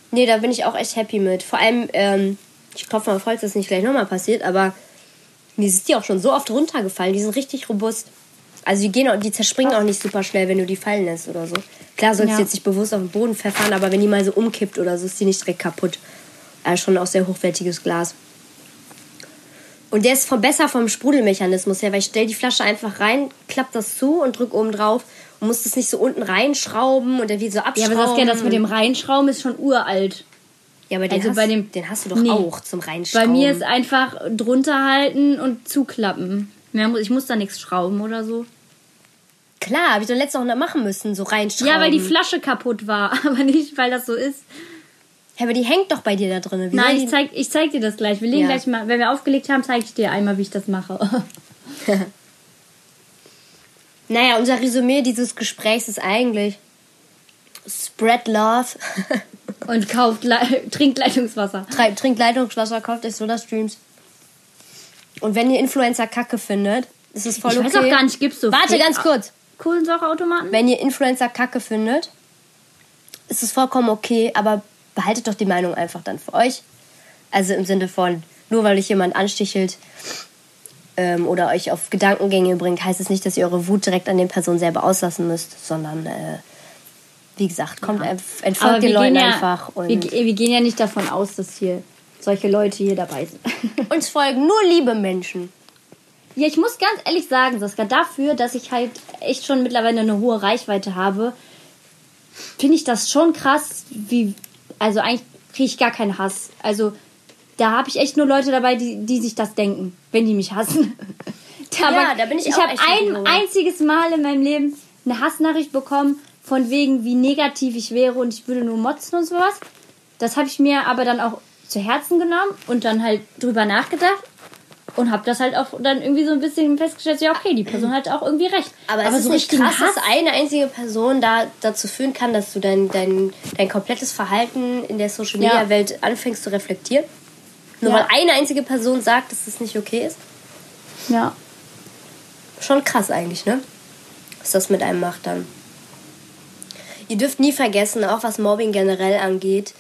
A: Nee, da bin ich auch echt happy mit. Vor allem, ähm, ich klopfe mal auf Holz, dass das nicht gleich nochmal passiert, aber mir ist die auch schon so oft runtergefallen. Die sind richtig robust. Also die gehen auch, die zerspringen auch nicht super schnell, wenn du die fallen lässt oder so. Klar sollst
B: Ja.
A: du jetzt nicht bewusst auf den Boden pfeffern, aber wenn die mal so umkippt oder so, ist die nicht direkt kaputt. Also schon auch sehr hochwertiges Glas. Und der ist vom, besser vom Sprudelmechanismus her, weil ich stell die Flasche einfach rein, klapp das zu und drück oben drauf und muss das nicht so unten reinschrauben und dann wie so
B: Ja,
A: abschrauben.
B: aber Saskia, das mit dem Reinschrauben ist schon uralt.
A: ja, aber den,
B: also
A: hast,
B: bei dem-
A: den hast du doch
B: Nee.
A: auch zum
B: Bei
A: Reinschrauben.
B: mir ist einfach drunter halten und zuklappen. Ich muss da nichts schrauben oder so.
A: Klar, habe ich doch letztes Mal noch machen müssen, so reinschrauben.
B: Ja, weil die Flasche kaputt war, aber nicht, weil das so ist.
A: Ja, aber die hängt doch bei dir da drin.
B: Nein, ich zeig, ich zeig dir das gleich. Wir legen
A: Ja.
B: gleich mal, wenn wir aufgelegt haben, zeige ich dir einmal, wie ich das mache.
A: Naja, unser Resümee dieses Gesprächs ist eigentlich Spread Love.
B: Und kauft, Le trinkt Leitungswasser.
A: Trinkt Leitungswasser, kauft euch Soda-Streams. Und wenn ihr Influencer Kacke findet, ist es voll
B: Ich
A: okay.
B: weiß auch gar nicht, gibt's so
A: Warte ganz kurz.
B: Kohlensäureautomaten?
A: Wenn ihr Influencer Kacke findet, ist es vollkommen okay, aber behaltet doch die Meinung einfach dann für euch. Also im Sinne von, nur weil euch jemand anstichelt ähm, oder euch auf Gedankengänge bringt, heißt es nicht, dass ihr eure Wut direkt an den Personen selber auslassen müsst, sondern äh, wie gesagt, kommt ja. entfolgt den Leuten einfach und
B: wir, wir gehen ja nicht davon aus, dass hier solche Leute hier dabei sind.
A: uns folgen nur liebe Menschen.
B: Ja, ich muss ganz ehrlich sagen, Saskia, dafür, dass ich halt echt schon mittlerweile eine hohe Reichweite habe, finde ich das schon krass, wie. Also eigentlich kriege ich gar keinen Hass. Also da habe ich echt nur Leute dabei, die, die sich das denken, wenn die mich hassen.
A: Ja, da bin ich
B: ich
A: auch
B: habe
A: echt happy
B: ein einziges Mal in meinem Leben eine Hassnachricht bekommen, von wegen, wie negativ ich wäre und ich würde nur motzen und sowas. Das habe ich mir aber dann auch zu Herzen genommen und dann halt drüber nachgedacht und habe das halt auch dann irgendwie so ein bisschen festgestellt, ja okay, die Person hat auch irgendwie recht.
A: Aber, es ist
B: so
A: nicht
B: richtigen
A: krass, dass eine einzige Person da dazu führen kann, dass du dein, dein, dein komplettes Verhalten in der Social Media
B: Ja.
A: Welt anfängst zu reflektieren. Nur
B: Ja.
A: weil eine einzige Person sagt, dass das nicht okay ist.
B: Ja.
A: Schon krass eigentlich, ne? Was das mit einem macht dann. Ihr dürft nie vergessen, auch was Mobbing generell angeht,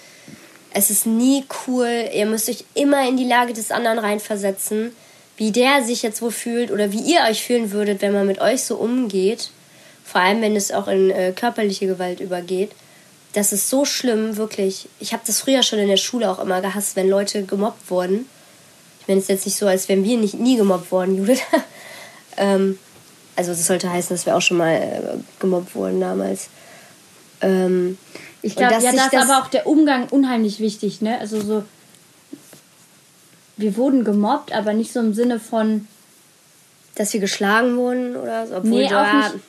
A: es ist nie cool. Ihr müsst euch immer in die Lage des anderen reinversetzen, wie der sich jetzt wohl fühlt oder wie ihr euch fühlen würdet, wenn man mit euch so umgeht. Vor allem, wenn es auch in äh, körperliche Gewalt übergeht. Das ist so schlimm, wirklich. Ich habe das früher schon in der Schule auch immer gehasst, wenn Leute gemobbt wurden. Ich meine, es ist jetzt nicht so, als wären wir nicht nie gemobbt worden, Judith. ähm, also das sollte heißen, dass wir auch schon mal äh, gemobbt wurden damals. Ähm,
B: Ich glaube, ja, da ist aber auch der Umgang unheimlich wichtig, ne? Also so, wir wurden gemobbt, aber nicht so im Sinne von,
A: dass wir geschlagen wurden oder so. Obwohl
B: Nee,
A: da,
B: auch nicht.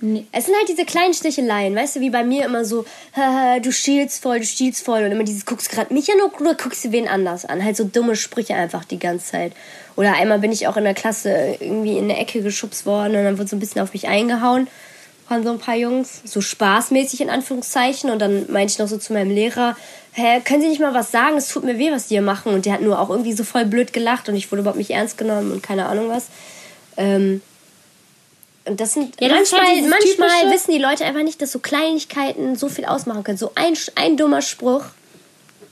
B: nee,
A: Es sind halt diese kleinen Sticheleien, weißt du, wie bei mir immer so, "Haha, du stiehlst voll, du stiehlst voll und immer dieses, guckst gerade mich an oder guckst du wen anders an? Halt so dumme Sprüche einfach die ganze Zeit. Oder einmal bin ich auch in der Klasse irgendwie in eine Ecke geschubst worden und dann wurde so ein bisschen auf mich eingehauen von so ein paar Jungs, so spaßmäßig in Anführungszeichen und dann meinte ich noch so zu meinem Lehrer, hä, können Sie nicht mal was sagen? Es tut mir weh, was die hier machen und der hat nur auch irgendwie so voll blöd gelacht und ich wurde überhaupt nicht ernst genommen und keine Ahnung was. Ähm, und das sind
B: Ja, das
A: manchmal,
B: halt
A: manchmal wissen die Leute einfach nicht, dass so Kleinigkeiten so viel ausmachen können. So ein, ein dummer Spruch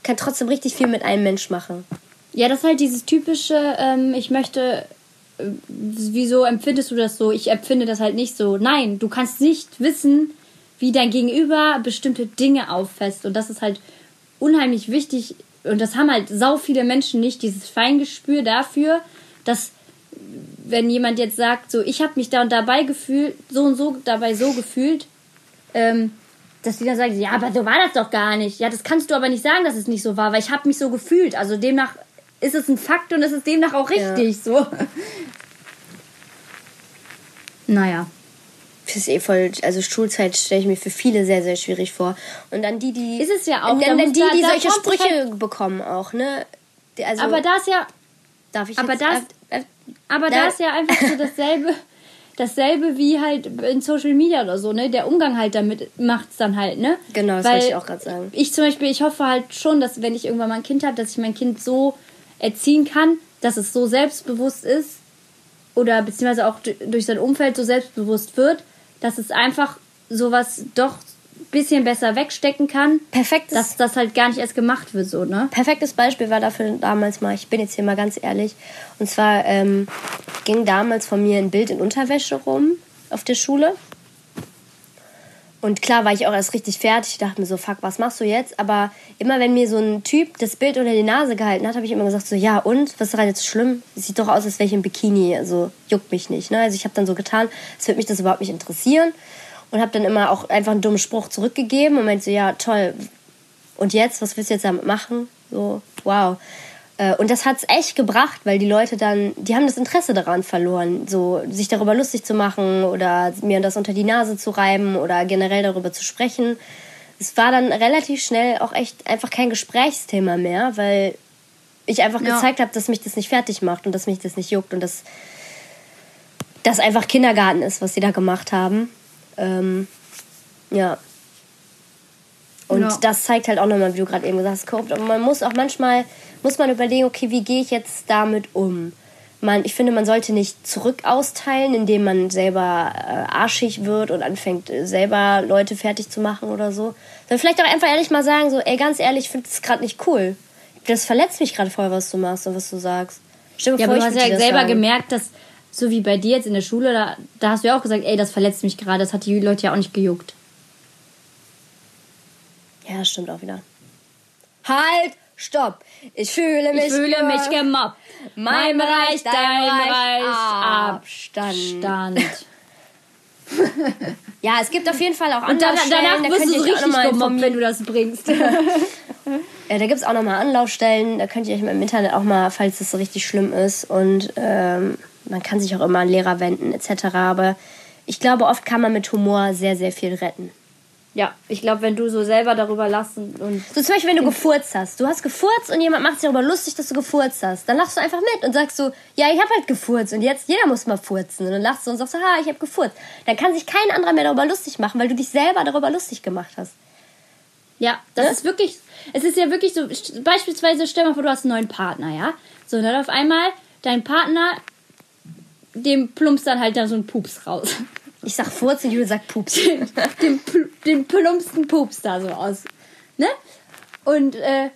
A: kann trotzdem richtig viel mit einem Mensch machen.
B: Ja, das ist halt dieses typische, ähm, ich möchte, äh, wieso empfindest du das so? Ich empfinde das halt nicht so. Nein, du kannst nicht wissen, wie dein Gegenüber bestimmte Dinge auffasst. Und das ist halt unheimlich wichtig. Und das haben halt sau viele Menschen nicht, dieses Feingespür dafür, dass wenn jemand jetzt sagt, so, ich habe mich da und dabei gefühlt, so und so dabei so gefühlt, ähm, dass die dann sagen, ja, aber so war das doch gar nicht. Ja, das kannst du aber nicht sagen, dass es nicht so war, weil ich habe mich so gefühlt. Also demnach ist es ein Fakt und es ist demnach auch richtig so. Naja.
A: Das ist eh voll, also Schulzeit stelle ich mir für viele sehr, sehr schwierig vor. Und dann die, die.
B: Ist es ja auch,
A: Und
B: da
A: dann, dann die,
B: da-
A: die
B: da
A: solche Sprüche bekommen auch, ne? Also,
B: Aber da ist ja,
A: darf ich
B: aber
A: jetzt,
B: das-
A: äh, äh,
B: aber
A: Da-
B: ist ja einfach so dasselbe, dasselbe wie halt in Social Media oder so, ne? Der Umgang halt damit macht's dann halt, ne?
A: Genau, das
B: Weil
A: wollte ich auch gerade sagen.
B: Ich zum Beispiel, ich hoffe halt schon, dass wenn ich irgendwann mal ein Kind habe, dass ich mein Kind so erziehen kann, dass es so selbstbewusst ist oder beziehungsweise auch durch sein Umfeld so selbstbewusst wird, dass es einfach sowas doch ein bisschen besser wegstecken kann,
A: Perfektes,
B: dass das halt gar nicht erst gemacht wird, so, ne?
A: perfektes Beispiel war dafür damals mal, ich bin jetzt hier mal ganz ehrlich, und zwar ähm, ging damals von mir ein Bild in Unterwäsche rum auf der Schule. Und klar war ich auch erst richtig fertig. Ich dachte mir so, fuck, was machst du jetzt? Aber immer wenn mir so ein Typ das Bild unter die Nase gehalten hat, habe ich immer gesagt so, ja und? Was ist daran jetzt schlimm? Sieht doch aus, als wäre ich im Bikini. Also juckt mich nicht. Ne? Also ich habe dann so getan, als würde mich das überhaupt nicht interessieren. Und habe dann immer auch einfach einen dummen Spruch zurückgegeben und meinte so, ja toll. Und jetzt? Was willst du jetzt damit machen? So, wow. Äh, und das hat's echt gebracht, weil die Leute dann, die haben das Interesse daran verloren, so sich darüber lustig zu machen oder mir das unter die Nase zu reiben oder generell darüber zu sprechen. Es war dann relativ schnell auch echt einfach kein Gesprächsthema mehr, weil ich einfach
B: Ja.
A: gezeigt habe, dass mich das nicht fertig macht und dass mich das nicht juckt und dass das einfach Kindergarten ist, was sie da gemacht haben. Ähm, ja. Und
B: Ja.
A: das zeigt halt auch nochmal, wie du gerade eben gesagt hast, man muss auch manchmal, muss man überlegen, okay, wie gehe ich jetzt damit um? Man, ich finde, man sollte nicht zurück austeilen, indem man selber äh, arschig wird und anfängt, äh, selber Leute fertig zu machen oder so. Sondern vielleicht auch einfach ehrlich mal sagen, so, ey, ganz ehrlich, ich finde das gerade nicht cool. Das verletzt mich gerade voll, was du machst und was du sagst. Dir
B: Ja, aber du
A: ich
B: hast ja selber
A: sagen.
B: gemerkt, dass, so wie bei dir jetzt in der Schule, da, da hast du ja auch gesagt, ey, das verletzt mich gerade, das hat die Leute ja auch nicht gejuckt.
A: Ja, das stimmt auch wieder. Halt! Stopp! Ich fühle mich
B: Ich fühle
A: ge-
B: mich gemobbt.
A: Mein Bereich, dein Bereich,
B: Abstand.
A: Abstand. Ja, es gibt auf jeden Fall auch
B: Und dann,
A: Anlaufstellen.
B: danach
A: da
B: wirst
A: könnt
B: du richtig gemobbt, wenn du das bringst.
A: Ja, da gibt es auch nochmal Anlaufstellen. Da könnt ihr euch mal im Internet auch mal, falls es so richtig schlimm ist. Und ähm, man kann sich auch immer an Lehrer wenden, etc. Aber ich glaube, oft kann man mit Humor sehr, sehr viel retten.
B: Ja, ich glaube, wenn du so selber darüber lassen und
A: So zum Beispiel, wenn du gefurzt hast. Du hast gefurzt und jemand macht sich darüber lustig, dass du gefurzt hast. Dann lachst du einfach mit und sagst so, ja, ich habe halt gefurzt und jetzt jeder muss mal furzen. Und dann lachst du und sagst so, ha, ich habe gefurzt. Dann kann sich kein anderer mehr darüber lustig machen, weil du dich selber darüber lustig gemacht hast.
B: Ja, das
A: Ne?
B: ist wirklich, es ist ja wirklich so, beispielsweise stell mal vor, du hast einen neuen Partner, ja? So, und dann auf einmal dein Partner, dem plumpst dann halt da so ein Pups raus.
A: Ich sag Furz und Jule sagt Pups.
B: den, pl- den plumpsten Pups da so aus. Ne? Und äh,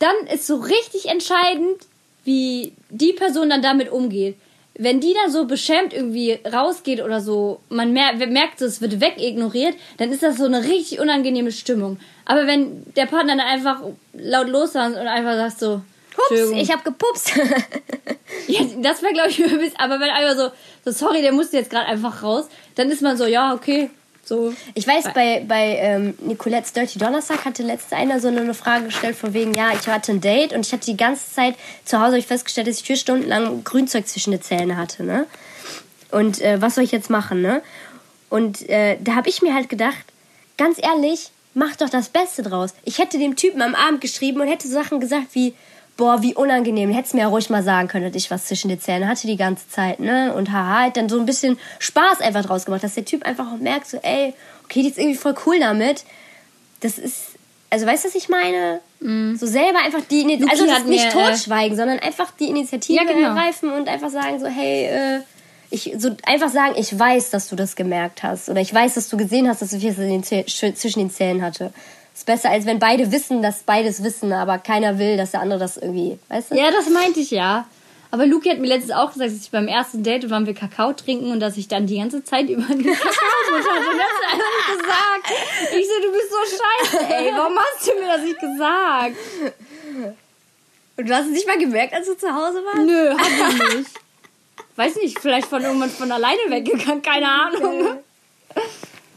B: dann ist so richtig entscheidend, wie die Person dann damit umgeht. Wenn die dann so beschämt irgendwie rausgeht oder so, man mer merkt, es wird wegignoriert, dann ist das so eine richtig unangenehme Stimmung. Aber wenn der Partner dann einfach laut losrannt und einfach sagt so,
A: Pups, ich hab gepupst.
B: Ja, das wäre, glaube ich, bisschen, aber wenn einfach so, so, sorry, der musste jetzt gerade einfach raus, dann ist man so, ja, okay, so.
A: Ich weiß, bei, bei ähm, Nicolettes Dirty Donnerstag hatte letzte einer so eine Frage gestellt, von wegen, ja, ich hatte ein Date und ich hatte die ganze Zeit zu Hause ich festgestellt, dass ich vier Stunden lang Grünzeug zwischen den Zähnen hatte, ne? Und äh, was soll ich jetzt machen, ne? Und äh, da habe ich mir halt gedacht, ganz ehrlich, mach doch das Beste draus. Ich hätte dem Typen am Abend geschrieben und hätte Sachen gesagt wie, boah, wie unangenehm. Hättest mir ja ruhig mal sagen können, dass ich was zwischen den Zähnen hatte die ganze Zeit, ne? Und haha, halt dann so ein bisschen Spaß einfach draus gemacht, dass der Typ einfach auch merkt, so, ey, okay, die ist irgendwie voll cool damit. Das ist, also weißt du, was ich meine? So selber einfach die Initiative,
B: Luki
A: also das
B: hat
A: nicht
B: mir, äh,
A: totschweigen, sondern einfach die Initiative
B: Ja, genau.
A: ergreifen und einfach sagen so, hey, äh, ich, so einfach sagen, ich weiß, dass du das gemerkt hast oder ich weiß, dass du gesehen hast, dass ich es Zäh- sch- zwischen den Zähnen hatte. Ist besser, als wenn beide wissen, dass beides wissen, aber keiner will, dass der andere das irgendwie, weißt du?
B: Ja, das meinte ich ja. Aber Luki hat mir letztens auch gesagt, dass ich beim ersten Date waren wir Kakao trinken und dass ich dann die ganze Zeit über den Kakao hatte. Und das er einfach nicht gesagt. Ich so, du bist so scheiße, ey. Warum hast du mir das nicht gesagt?
A: Und du hast es nicht mal gemerkt, als du zu Hause warst?
B: Nö, hab ich nicht. Weiß nicht, vielleicht von irgendwann von alleine weggegangen, keine Ahnung.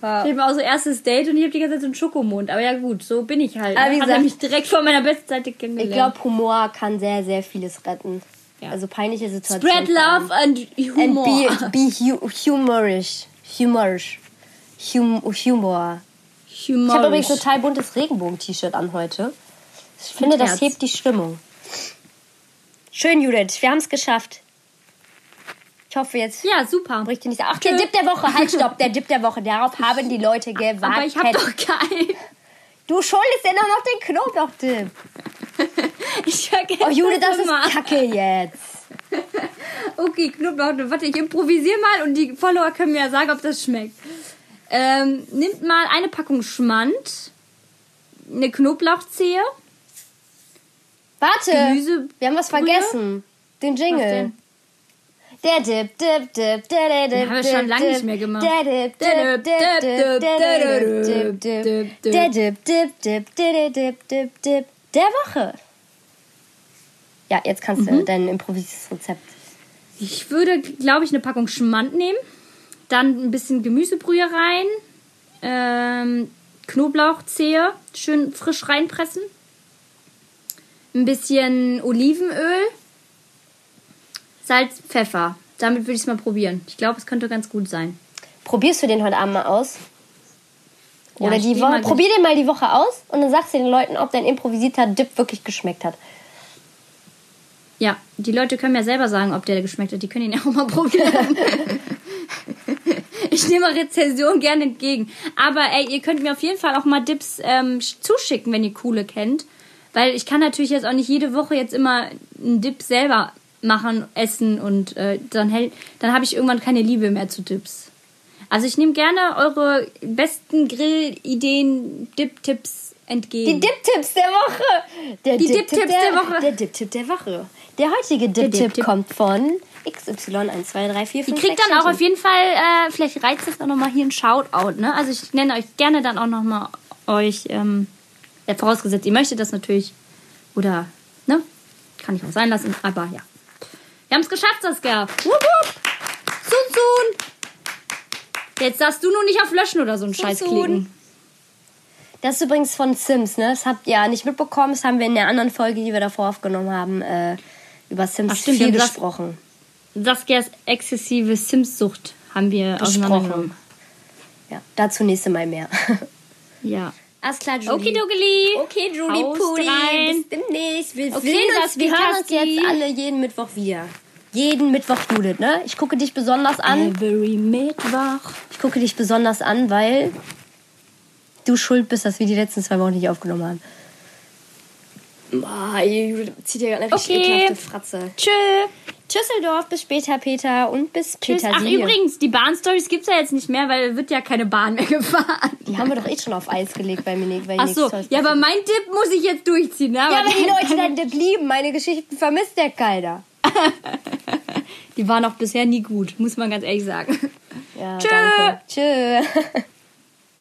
B: Ich habe auch so erstes Date und ich habe die ganze Zeit so einen Schokomond. Aber ja gut, so bin ich halt.
A: Aber wie
B: Hat er
A: gesagt-
B: mich direkt vor meiner besten Seite kennengelernt.
A: Ich glaube, Humor kann sehr, sehr vieles retten.
B: Ja.
A: Also peinliche Situationen.
B: Spread love and
A: And
B: humor.
A: be, be hu humorish. Humorish. Hum Humor. Ich habe übrigens ein total buntes Regenbogen-T-Shirt an heute. Ich finde, das hebt die Stimmung. Schön, Judith. Wir haben es geschafft. Ich hoffe, jetzt
B: Ja, super.
A: bricht nicht. Ach, der Dip der Woche. Halt, stopp. Der Dip der Woche. Darauf haben die Leute gewartet.
B: Aber ich habe doch keinen.
A: Du schuldest dir noch den Knoblauch-Dip.
B: Ich vergesse
A: Oh, Judith, das
B: immer.
A: ist kacke jetzt.
B: Okay, Knoblauch. Warte, ich improvisiere mal und die Follower können mir ja sagen, ob das schmeckt. Ähm, nimmt mal eine Packung Schmand, eine Knoblauchzehe.
A: Warte.
B: Gemüse-
A: wir haben was vergessen. Den Jingle. Der Dip, Dip, Dip, der Dip,
B: Den haben wir schon lange nicht mehr gemacht.
A: Der Dip, Dip, Dip, Dip, Dip, Dip, Dip, der Dip, Dip, Dip, der Dip, Dip, Dip, der Woche. Ja, jetzt kannst du dein improvisiertes Rezept.
B: Ich würde, glaube ich, eine Packung Schmand nehmen. Dann ein bisschen Gemüsebrühe rein. Ähm, Knoblauchzehe schön frisch reinpressen. Ein bisschen Olivenöl. Salz, Pfeffer. Damit würde ich es mal probieren. Ich glaube, es könnte ganz gut sein.
A: Probierst du den heute Abend mal aus?
B: Ja,
A: Oder die Woche. Probier den mal die Woche aus und dann sagst du den Leuten, ob dein improvisierter Dip wirklich geschmeckt hat.
B: Ja, die Leute können mir selber sagen, ob der geschmeckt hat. Die können ihn ja auch mal probieren. ich nehme Rezension gerne entgegen. Aber ey, ihr könnt mir auf jeden Fall auch mal Dips ähm, zuschicken, wenn ihr coole kennt. Weil ich kann natürlich jetzt auch nicht jede Woche jetzt immer einen Dip selber machen, essen und äh, dann, hält- dann habe ich irgendwann keine Liebe mehr zu Dips. Also ich nehme gerne eure besten Grillideen, Dip-Tipps entgegen.
A: Die Dip-Tipps der Woche. Der
B: Die
A: Dip-Tipp
B: Dip-Tipps der Woche.
A: Der Dip-Tipp der Woche. Der heutige Dip-Tipp
B: Dip-Tipp.
A: kommt von XY12345.
B: Ihr kriegt dann auch auf jeden Fall, äh, vielleicht reizt es auch nochmal hier ein Shoutout, ne? Also ich nenne euch gerne dann auch nochmal euch, ähm, vorausgesetzt, ihr möchtet das natürlich. Oder, ne? Kann ich auch sein lassen, aber ja. Wir haben es geschafft, Saskia. Wupp, wupp. Sun, sun. Jetzt darfst du nur nicht auf Löschen oder so einen Scheiß klicken.
A: Das ist übrigens von Sims, ne? Das habt ihr ja nicht mitbekommen. Das haben wir in der anderen Folge, die wir davor aufgenommen haben, äh, über Sims
B: Ach, stimmt,
A: viel gesprochen.
B: Saskias exzessive Sims-Sucht haben wir
A: Besprochen.
B: auseinandergenommen.
A: Ja, dazu nächste Mal mehr.
B: Ja.
A: Alles klar, Julie.
B: Okidokili.
A: Okay, Julie
B: Haust
A: Pudi,
B: rein.
A: bis demnächst. Wir,
B: Okay,
A: sehen uns, wir hören uns jetzt alle jeden Mittwoch wieder. Jeden Mittwoch, Judith, ne? Ich gucke dich besonders an.
B: Every Mittwoch.
A: Ich gucke dich besonders an, weil du schuld bist, dass wir die letzten zwei Wochen nicht aufgenommen haben. Boah, Judith zieht ja eine richtig
B: Okay.
A: ekelhafte Fratze.
B: Tschö.
A: Tschüsseldorf, bis später, Peter und bis
B: Tschüss. Ach, übrigens, die Bahnstories gibt's ja jetzt nicht mehr, weil wird ja keine Bahn mehr gefahren.
A: Die haben wir doch eh schon auf Eis gelegt bei mir. Weil
B: Ach so, ja, aber mein Tipp muss ich jetzt durchziehen, ne?
A: Ja, Aber die Leute dann das lieben. Meine Geschichten vermisst ja keiner.
B: die waren auch bisher nie gut, muss man ganz ehrlich sagen.
A: Ja,
B: Tschö.
A: danke. Tschö.